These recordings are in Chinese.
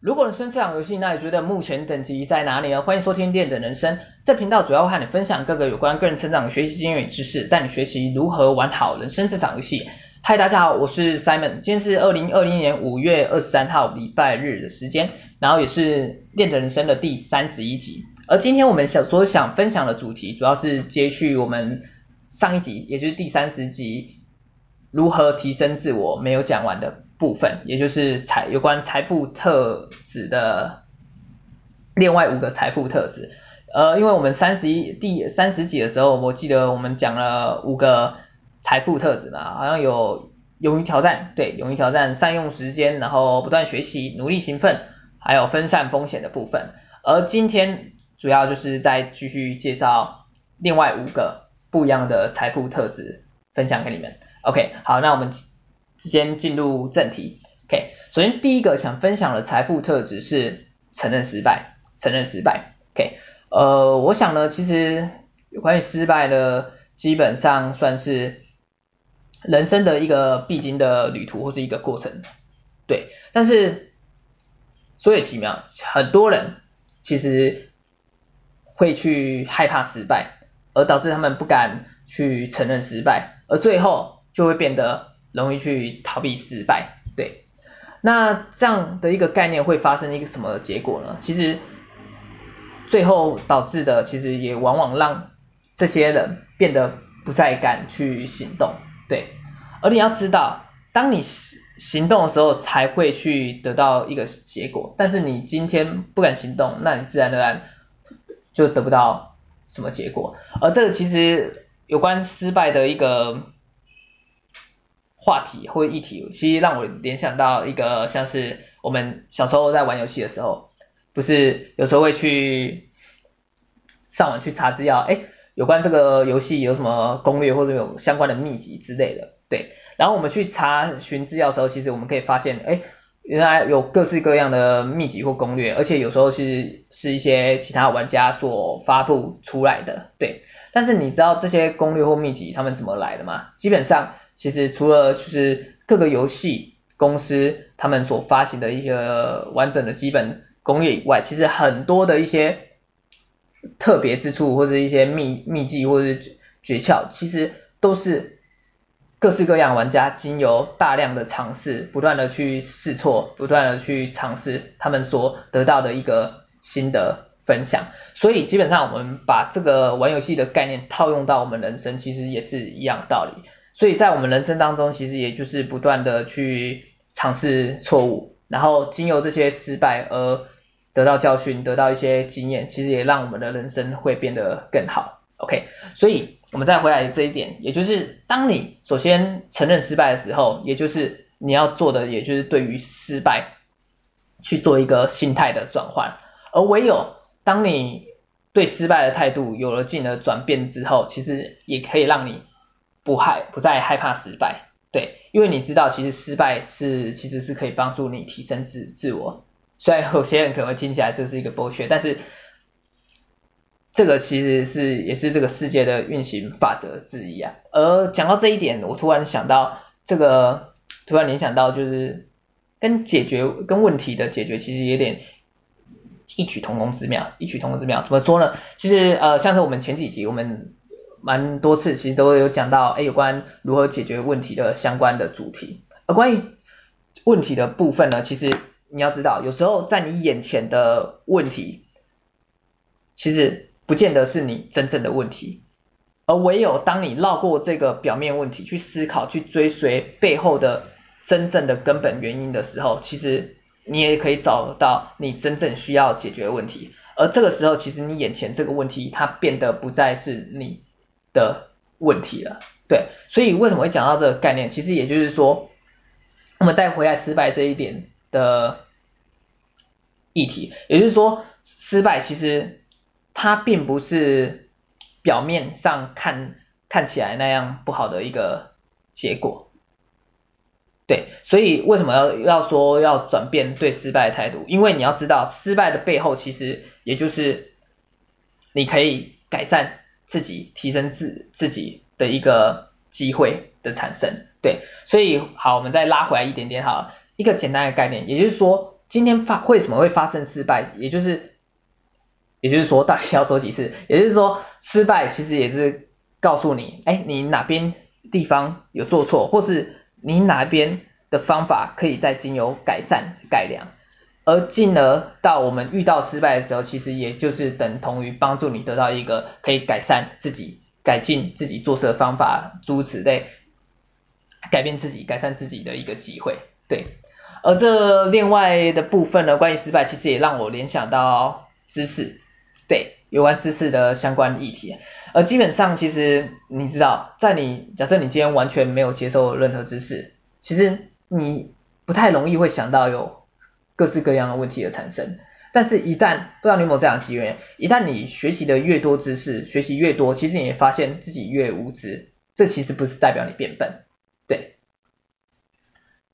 如果你生这场游戏，那你觉得目前等级在哪里呢？欢迎收听练的人生，这频道主要和你分享各个有关个人成长的学习经验与知识，带你学习如何玩好人生这场游戏。嗨，大家好，我是 Simon，今天是二零二零年五月二十三号礼拜日的时间，然后也是练的人生的第三十一集。而今天我们想所想分享的主题，主要是接续我们上一集，也就是第三十集，如何提升自我没有讲完的。部分，也就是财有关财富特质的另外五个财富特质。呃，因为我们三十一第三十集的时候，我记得我们讲了五个财富特质嘛，好像有勇于挑战，对，勇于挑战，善用时间，然后不断学习，努力勤奋，还有分散风险的部分。而今天主要就是再继续介绍另外五个不一样的财富特质，分享给你们。OK，好，那我们。先进入正题，OK，首先第一个想分享的财富特质是承认失败，承认失败，OK，呃，我想呢，其实有关于失败的，基本上算是人生的一个必经的旅途或是一个过程，对，但是说也奇妙，很多人其实会去害怕失败，而导致他们不敢去承认失败，而最后就会变得。容易去逃避失败，对，那这样的一个概念会发生一个什么结果呢？其实最后导致的，其实也往往让这些人变得不再敢去行动，对。而你要知道，当你行动的时候，才会去得到一个结果。但是你今天不敢行动，那你自然而然就得不到什么结果。而这个其实有关失败的一个。话题或议题，其实让我联想到一个像是我们小时候在玩游戏的时候，不是有时候会去上网去查资料，哎，有关这个游戏有什么攻略或者有相关的秘籍之类的，对。然后我们去查询资料的时候，其实我们可以发现，哎，原来有各式各样的秘籍或攻略，而且有时候是是一些其他玩家所发布出来的，对。但是你知道这些攻略或秘籍他们怎么来的吗？基本上。其实除了就是各个游戏公司他们所发行的一些完整的基本攻略以外，其实很多的一些特别之处或者一些秘秘技或者是诀窍，其实都是各式各样玩家经由大量的尝试，不断的去试错，不断的去尝试，他们所得到的一个心得分享。所以基本上我们把这个玩游戏的概念套用到我们人生，其实也是一样道理。所以在我们人生当中，其实也就是不断的去尝试错误，然后经由这些失败而得到教训，得到一些经验，其实也让我们的人生会变得更好。OK，所以我们再回来这一点，也就是当你首先承认失败的时候，也就是你要做的，也就是对于失败去做一个心态的转换，而唯有当你对失败的态度有了进而转变之后，其实也可以让你。不害不再害怕失败，对，因为你知道其实失败是其实是可以帮助你提升自自我。虽然有些人可能会听起来这是一个剥削，但是这个其实是也是这个世界的运行法则之一啊。而讲到这一点，我突然想到这个，突然联想到就是跟解决跟问题的解决其实有点异曲同工之妙，异曲同工之妙。怎么说呢？其实呃像是我们前几集我们。蛮多次其实都有讲到，哎，有关如何解决问题的相关的主题。而关于问题的部分呢，其实你要知道，有时候在你眼前的问题，其实不见得是你真正的问题。而唯有当你绕过这个表面问题，去思考、去追随背后的真正的根本原因的时候，其实你也可以找到你真正需要解决问题。而这个时候，其实你眼前这个问题，它变得不再是你。的问题了，对，所以为什么会讲到这个概念？其实也就是说，我们再回来失败这一点的议题，也就是说，失败其实它并不是表面上看看起来那样不好的一个结果，对，所以为什么要要说要转变对失败的态度？因为你要知道，失败的背后其实也就是你可以改善。自己提升自自己的一个机会的产生，对，所以好，我们再拉回来一点点哈，一个简单的概念，也就是说，今天发为什么会发生失败，也就是也就是说到底要说几次，也就是说失败其实也是告诉你，哎，你哪边地方有做错，或是你哪边的方法可以再经由改善改良，而进而到我们遇到失败的时候，其实也就是等同于帮助你得到一个可以改善自己、改进自己做事的方法，诸如此类，改变自己、改善自己的一个机会。对，而这另外的部分呢，关于失败，其实也让我联想到知识，对，有关知识的相关议题。而基本上，其实你知道，在你假设你今天完全没有接受任何知识，其实你不太容易会想到有各式各样的问题的产生。但是，一旦不知道你有没有这样的机缘，一旦你学习的越多知识，学习越多，其实你也发现自己越无知。这其实不是代表你变笨，对。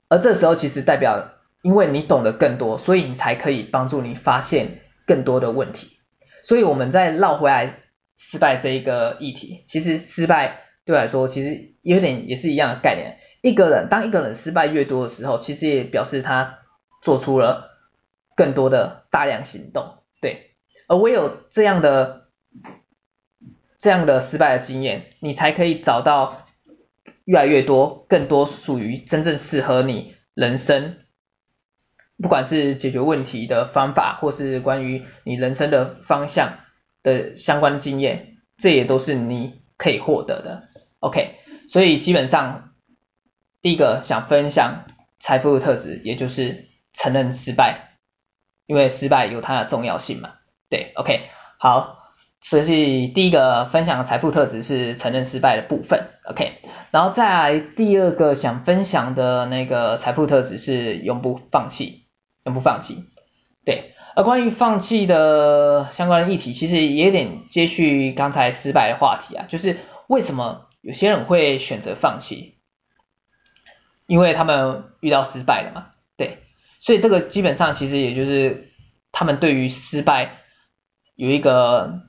而这时候其实代表，因为你懂得更多，所以你才可以帮助你发现更多的问题。所以我们再绕回来。失败这一个议题，其实失败对来说，其实有点也是一样的概念。一个人当一个人失败越多的时候，其实也表示他做出了更多的大量行动，对。而唯有这样的这样的失败的经验，你才可以找到越来越多、更多属于真正适合你人生，不管是解决问题的方法，或是关于你人生的方向。的相关经验，这也都是你可以获得的。OK，所以基本上第一个想分享财富的特质，也就是承认失败，因为失败有它的重要性嘛。对，OK，好，所以第一个分享的财富特质是承认失败的部分。OK，然后再来第二个想分享的那个财富特质是永不放弃，永不放弃。对。而关于放弃的相关的议题，其实也有点接续刚才失败的话题啊，就是为什么有些人会选择放弃？因为他们遇到失败了嘛，对，所以这个基本上其实也就是他们对于失败有一个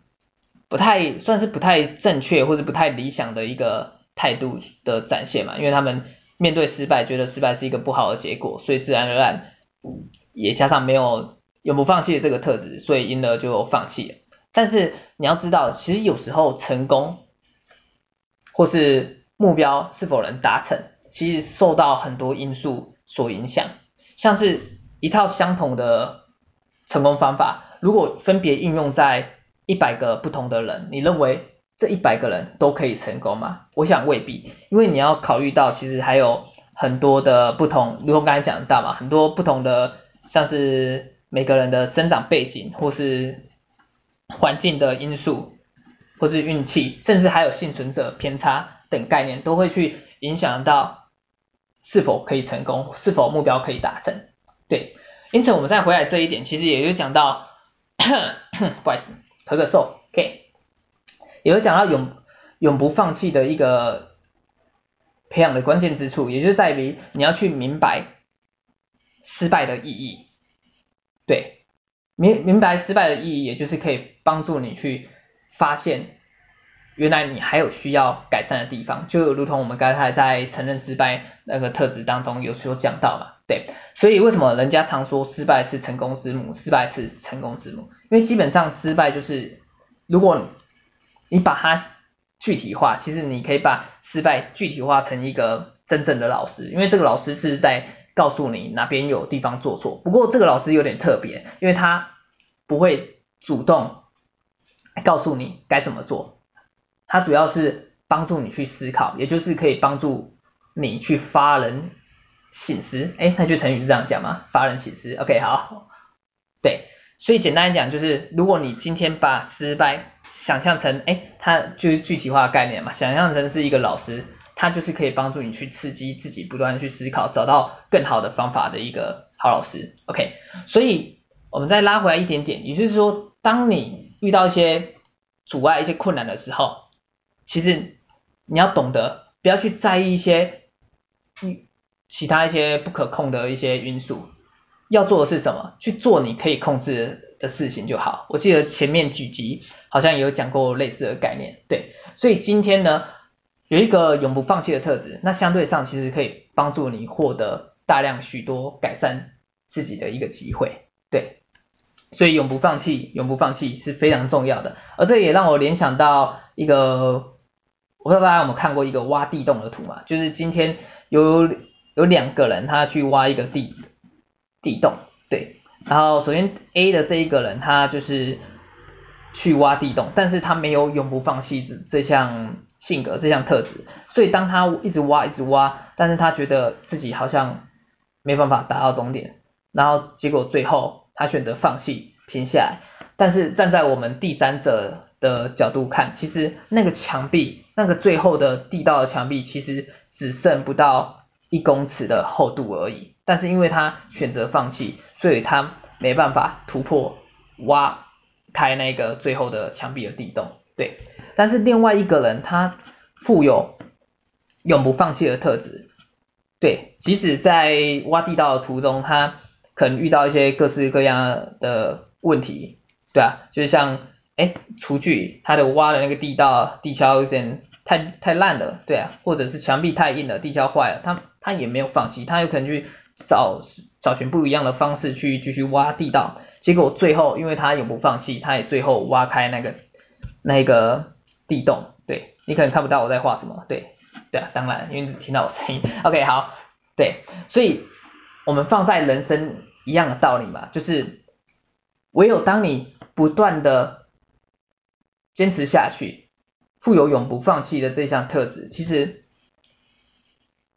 不太算是不太正确或者不太理想的一个态度的展现嘛，因为他们面对失败，觉得失败是一个不好的结果，所以自然而然也加上没有。永不放弃的这个特质，所以因而就放弃了。但是你要知道，其实有时候成功或是目标是否能达成，其实受到很多因素所影响。像是一套相同的成功方法，如果分别应用在一百个不同的人，你认为这一百个人都可以成功吗？我想未必，因为你要考虑到其实还有很多的不同，如同刚才讲到嘛，很多不同的像是。每个人的生长背景，或是环境的因素，或是运气，甚至还有幸存者偏差等概念，都会去影响到是否可以成功，是否目标可以达成。对，因此我们再回来这一点，其实也就讲到，不好意思，咳个嗽，OK，也会讲到永永不放弃的一个培养的关键之处，也就是在于你要去明白失败的意义。对，明明白失败的意义，也就是可以帮助你去发现，原来你还有需要改善的地方，就如同我们刚才在承认失败那个特质当中有所讲到嘛。对，所以为什么人家常说失败是成功之母，失败是成功之母？因为基本上失败就是，如果你把它具体化，其实你可以把失败具体化成一个真正的老师，因为这个老师是在。告诉你哪边有地方做错，不过这个老师有点特别，因为他不会主动告诉你该怎么做，它主要是帮助你去思考，也就是可以帮助你去发人醒思。哎，那句成语是这样讲吗？发人醒思。OK，好，对，所以简单来讲就是，如果你今天把失败想象成，哎，它就是具体化的概念嘛，想象成是一个老师。他就是可以帮助你去刺激自己，不断去思考，找到更好的方法的一个好老师。OK，所以我们再拉回来一点点，也就是说，当你遇到一些阻碍、一些困难的时候，其实你要懂得不要去在意一些其他一些不可控的一些因素，要做的是什么？去做你可以控制的事情就好。我记得前面几集好像也有讲过类似的概念，对，所以今天呢，有一个永不放弃的特质，那相对上其实可以帮助你获得大量许多改善自己的一个机会，对，所以永不放弃，永不放弃是非常重要的。而这也让我联想到一个，我不知道大家有没有看过一个挖地洞的图嘛？就是今天有有两个人他去挖一个地地洞，对，然后首先 A 的这一个人他就是去挖地洞，但是他没有永不放弃这这项性格这项特质，所以当他一直挖一直挖，但是他觉得自己好像没办法达到终点，然后结果最后他选择放弃停下来，但是站在我们第三者的角度看，其实那个墙壁那个最后的地道的墙壁其实只剩不到一公尺的厚度而已，但是因为他选择放弃，所以他没办法突破挖。开那个最后的墙壁的地洞，对。但是另外一个人他富有永不放弃的特质，对。即使在挖地道的途中，他可能遇到一些各式各样的问题，对啊，就像哎厨具，他的挖的那个地道地壳有点太太烂了，对啊，或者是墙壁太硬了，地壳坏了，他他也没有放弃，他有可能去找找寻不一样的方式去继续挖地道。结果最后，因为他永不放弃，他也最后挖开那个那个地洞。对，你可能看不到我在画什么，对对啊，当然，因为你只听到我声音。OK，好，对，所以我们放在人生一样的道理嘛，就是唯有当你不断的坚持下去，富有永不放弃的这项特质，其实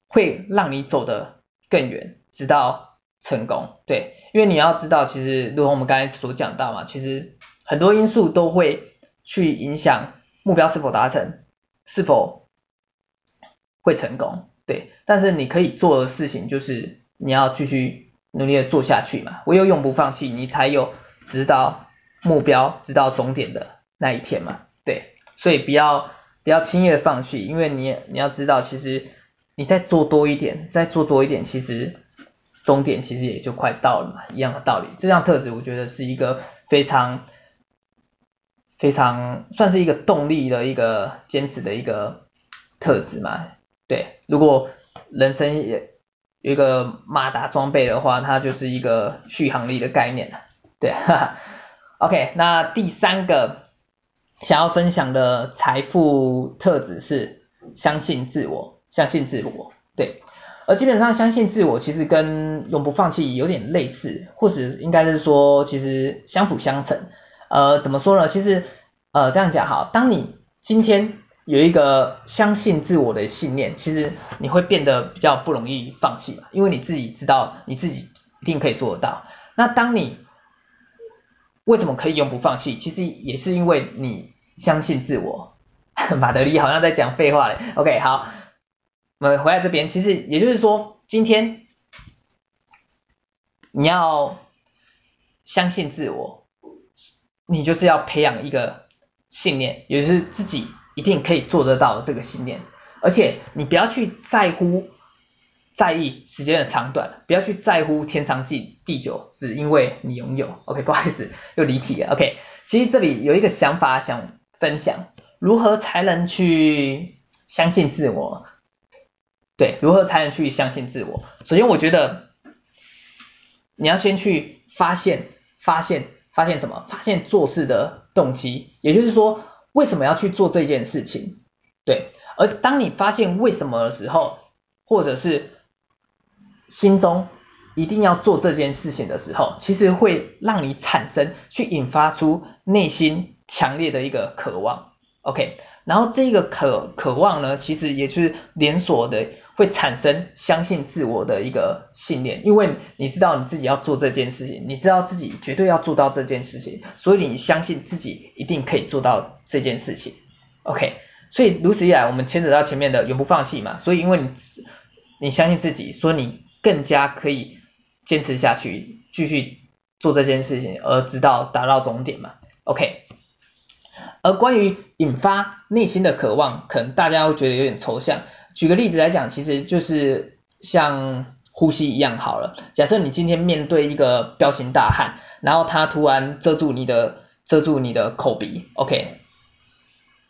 会让你走得更远，直到。成功，对，因为你要知道，其实如同我们刚才所讲到嘛，其实很多因素都会去影响目标是否达成，是否会成功，对。但是你可以做的事情就是你要继续努力的做下去嘛，唯有永不放弃，你才有直到目标、直到终点的那一天嘛，对。所以不要不要轻易的放弃，因为你你要知道，其实你再做多一点，再做多一点，其实。终点其实也就快到了嘛，一样的道理。这项特质我觉得是一个非常非常算是一个动力的一个坚持的一个特质嘛。对，如果人生也有一个马达装备的话，它就是一个续航力的概念了。对，哈哈。OK，那第三个想要分享的财富特质是相信自我，相信自我。对。而基本上相信自我，其实跟永不放弃有点类似，或者应该是说，其实相辅相成。呃，怎么说呢？其实，呃，这样讲哈，当你今天有一个相信自我的信念，其实你会变得比较不容易放弃嘛，因为你自己知道你自己一定可以做得到。那当你为什么可以永不放弃？其实也是因为你相信自我。马德里好像在讲废话嘞。OK，好。我们回来这边，其实也就是说，今天你要相信自我，你就是要培养一个信念，也就是自己一定可以做得到这个信念。而且你不要去在乎、在意时间的长短，不要去在乎天长地久，只因为你拥有。OK，不好意思，又离题了。OK，其实这里有一个想法想分享，如何才能去相信自我？对，如何才能去相信自我？首先，我觉得你要先去发现、发现、发现什么？发现做事的动机，也就是说，为什么要去做这件事情？对，而当你发现为什么的时候，或者是心中一定要做这件事情的时候，其实会让你产生去引发出内心强烈的一个渴望。OK，然后这个渴渴望呢，其实也是连锁的。会产生相信自我的一个信念，因为你知道你自己要做这件事情，你知道自己绝对要做到这件事情，所以你相信自己一定可以做到这件事情。OK，所以如此一来，我们牵扯到前面的永不放弃嘛，所以因为你你相信自己，所以你更加可以坚持下去，继续做这件事情，而直到达到终点嘛。OK，而关于引发内心的渴望，可能大家会觉得有点抽象。举个例子来讲，其实就是像呼吸一样好了。假设你今天面对一个彪形大汉，然后他突然遮住你的遮住你的口鼻，OK，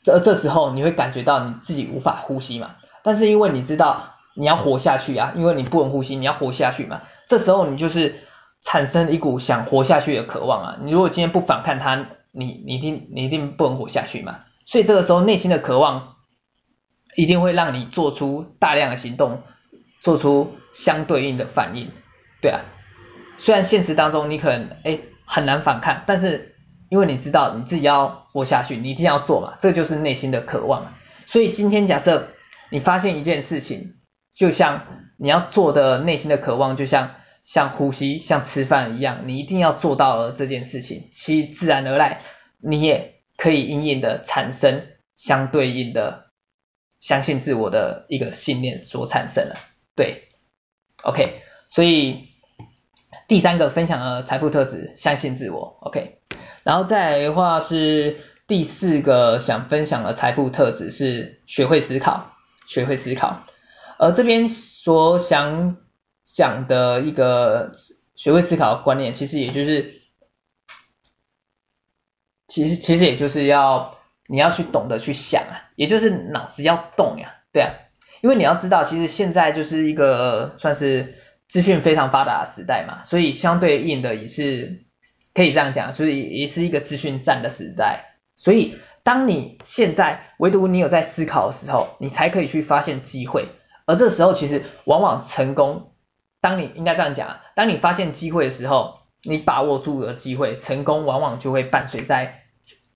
这这时候你会感觉到你自己无法呼吸嘛？但是因为你知道你要活下去啊，因为你不能呼吸，你要活下去嘛。这时候你就是产生一股想活下去的渴望啊。你如果今天不反抗它，你你一定你一定不能活下去嘛。所以这个时候内心的渴望一定会让你做出大量的行动，做出相对应的反应，对啊。虽然现实当中你可能哎很难反抗，但是因为你知道你自己要活下去，你一定要做嘛，这就是内心的渴望。所以今天假设你发现一件事情，就像你要做的内心的渴望，就像像呼吸、像吃饭一样，你一定要做到了这件事情，其自然而然你也。可以隐隐的产生相对应的相信自我的一个信念所产生的，对，OK，所以第三个分享的财富特质，相信自我，OK，然后再来的话是第四个想分享的财富特质是学会思考，学会思考，而这边所想讲的一个学会思考的观念，其实也就是。其实其实也就是要你要去懂得去想啊，也就是脑子要动呀，对啊，因为你要知道，其实现在就是一个算是资讯非常发达的时代嘛，所以相对应的也是可以这样讲，所以也是一个资讯战的时代。所以当你现在唯独你有在思考的时候，你才可以去发现机会，而这时候其实往往成功，当你应该这样讲，当你发现机会的时候。你把握住了机会，成功往往就会伴随在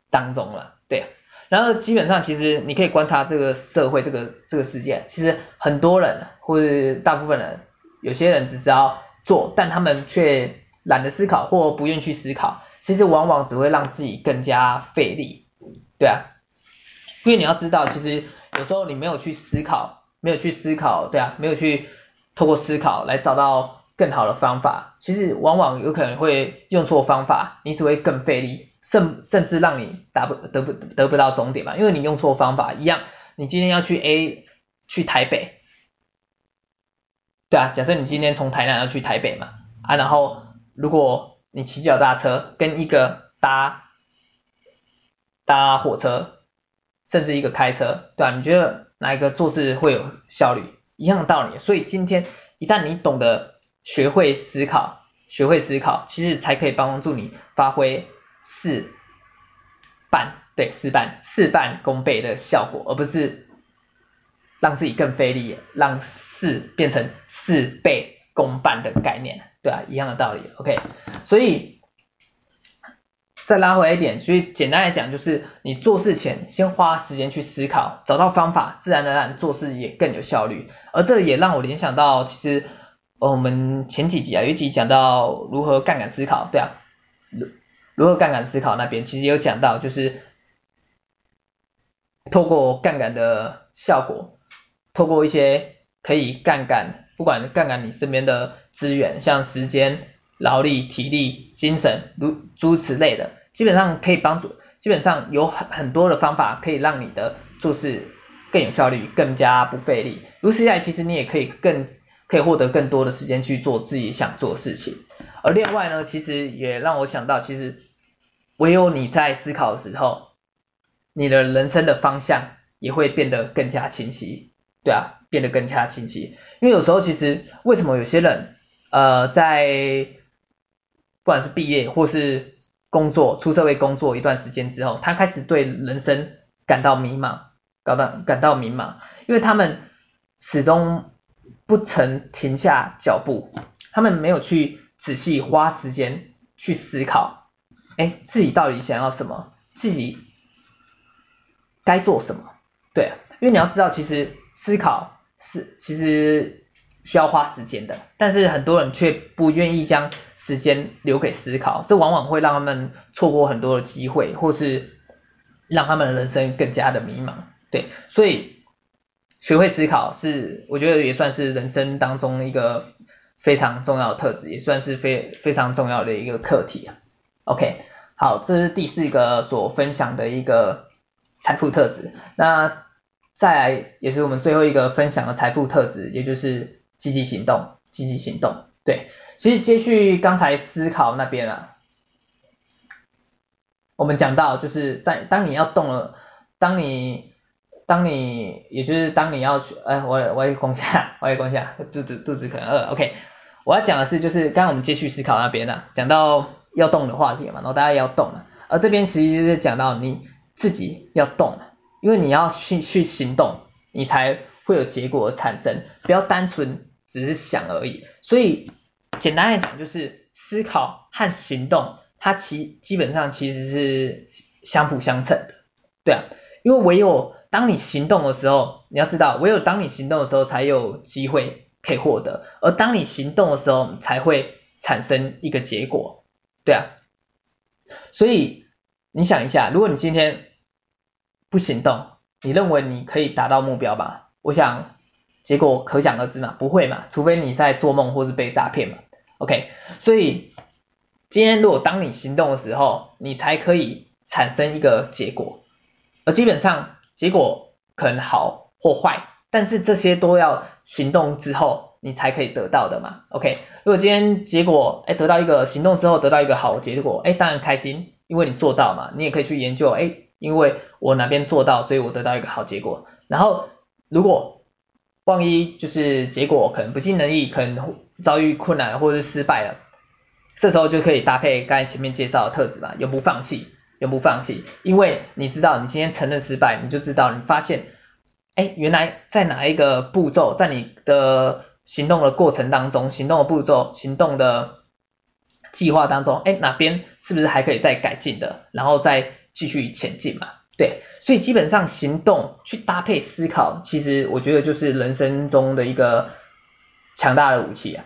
当中了，对。然后基本上其实你可以观察这个社会，这个这个世界，其实很多人或者大部分人，有些人只知道做，但他们却懒得思考或不愿意去思考，其实往往只会让自己更加费力，对啊。因为你要知道，其实有时候你没有去思考，没有去思考，对啊，没有去透过思考来找到。更好的方法，其实往往有可能会用错方法，你只会更费力，甚甚至让你达不得不得不到终点嘛，因为你用错方法一样，你今天要去 A 去台北，对啊，假设你今天从台南要去台北嘛，啊，然后如果你骑脚踏车跟一个搭搭火车，甚至一个开车，对啊，你觉得哪一个做事会有效率？一样的道理，所以今天一旦你懂得。学会思考，学会思考，其实才可以帮助你发挥事半，对，事半事半功倍的效果，而不是让自己更费力，让事变成事倍功半的概念，对啊，一样的道理，OK，所以再拉回来一点，所以简单来讲就是你做事前先花时间去思考，找到方法，自然而然做事也更有效率，而这也让我联想到其实。我们前几集啊，有一集讲到如何杠杆思考，对啊，如如何杠杆思考那边其实有讲到，就是透过杠杆的效果，透过一些可以杠杆，不管杠杆你身边的资源，像时间、劳力、体力、精神，如诸此类的，基本上可以帮助，基本上有很很多的方法可以让你的做事更有效率，更加不费力。如此一来，其实你也可以更。可以获得更多的时间去做自己想做的事情，而另外呢，其实也让我想到，其实唯有你在思考的时候，你的人生的方向也会变得更加清晰，对啊，变得更加清晰。因为有时候其实为什么有些人呃在不管是毕业或是工作出社会工作一段时间之后，他开始对人生感到迷茫，感到感到迷茫，因为他们始终。不曾停下脚步，他们没有去仔细花时间去思考，哎，自己到底想要什么，自己该做什么？对啊，因为你要知道，其实思考是其实需要花时间的，但是很多人却不愿意将时间留给思考，这往往会让他们错过很多的机会，或是让他们的人生更加的迷茫。对，所以。学会思考是，我觉得也算是人生当中一个非常重要的特质，也算是非非常重要的一个课题啊。OK，好，这是第四个所分享的一个财富特质。那再来也是我们最后一个分享的财富特质，也就是积极行动，积极行动。对，其实接续刚才思考那边啊，我们讲到就是在当你要动了，当你。当你，也就是当你要去，哎，我我也攻下，我也攻下，肚子肚子可能饿，OK，我要讲的是，就是刚刚我们接续思考那边啊，讲到要动的话题嘛，然后大家要动了，而这边其实就是讲到你自己要动，因为你要去去行动，你才会有结果产生，不要单纯只是想而已。所以简单来讲，就是思考和行动，它其基本上其实是相辅相成的，对啊，因为唯有当你行动的时候，你要知道，唯有当你行动的时候，才有机会可以获得，而当你行动的时候，才会产生一个结果，对啊。所以你想一下，如果你今天不行动，你认为你可以达到目标吧？我想结果可想而知嘛，不会嘛，除非你在做梦或是被诈骗嘛。OK，所以今天如果当你行动的时候，你才可以产生一个结果，而基本上结果可能好或坏。但是这些都要行动之后你才可以得到的嘛，OK？如果今天结果哎得到一个行动之后得到一个好结果，哎当然开心，因为你做到嘛，你也可以去研究，哎因为我哪边做到，所以我得到一个好结果。然后如果万一就是结果可能不尽人意，可能遭遇困难或者是失败了，这时候就可以搭配刚才前面介绍的特质嘛，永不放弃，永不放弃，因为你知道你今天承认失败，你就知道你发现。哎，原来在哪一个步骤，在你的行动的过程当中，行动的步骤、行动的计划当中，哎，哪边是不是还可以再改进的，然后再继续前进嘛？对，所以基本上行动去搭配思考，其实我觉得就是人生中的一个强大的武器啊。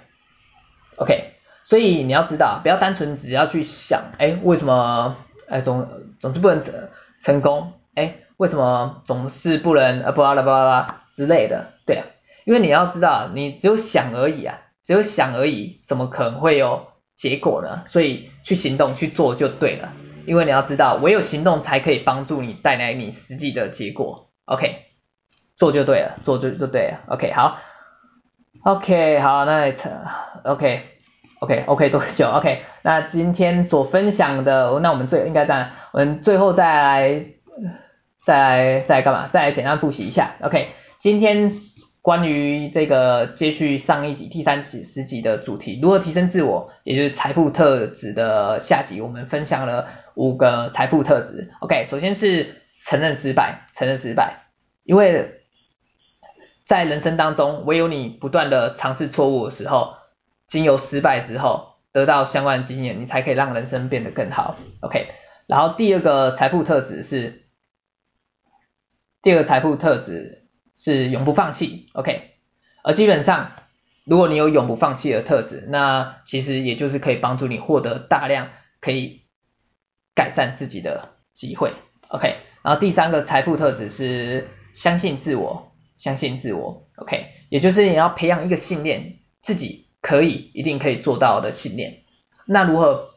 OK，所以你要知道，不要单纯只要去想，哎，为什么，哎，总总是不能成成功，哎。为什么总是不能啊，巴拉巴拉之类的？对啊，因为你要知道，你只有想而已啊，只有想而已，怎么可能会有结果呢？所以去行动去做就对了，因为你要知道，唯有行动才可以帮助你带来你实际的结果。OK，做就对了，做就就对了。OK，好，OK，好，那 OK，OK，OK，多久？OK，那今天所分享的，那我们最应该这样，我们最后再来。再再干嘛？再来简单复习一下。OK，今天关于这个接续上一集第三集十集的主题，如何提升自我，也就是财富特质的下集，我们分享了五个财富特质。OK，首先是承认失败，承认失败，因为在人生当中，唯有你不断的尝试错误的时候，经由失败之后得到相关的经验，你才可以让人生变得更好。OK，然后第二个财富特质是。第二个财富特质是永不放弃，OK，而基本上如果你有永不放弃的特质，那其实也就是可以帮助你获得大量可以改善自己的机会，OK，然后第三个财富特质是相信自我，相信自我，OK，也就是你要培养一个信念，自己可以一定可以做到的信念。那如何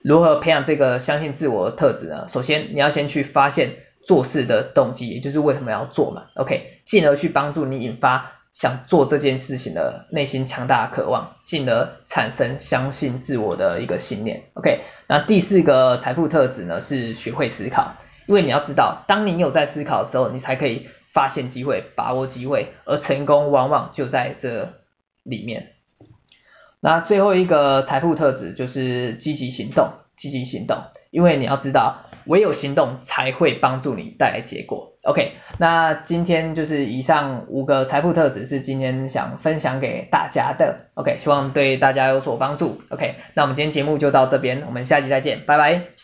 如何培养这个相信自我的特质呢？首先你要先去发现。做事的动机，也就是为什么要做嘛，OK，进而去帮助你引发想做这件事情的内心强大的渴望，进而产生相信自我的一个信念，OK。那第四个财富特质呢，是学会思考，因为你要知道，当你有在思考的时候，你才可以发现机会，把握机会，而成功往往就在这里面。那最后一个财富特质就是积极行动，积极行动，因为你要知道。唯有行动才会帮助你带来结果。OK，那今天就是以上五个财富特质是今天想分享给大家的。OK，希望对大家有所帮助。OK，那我们今天节目就到这边，我们下期再见，拜拜。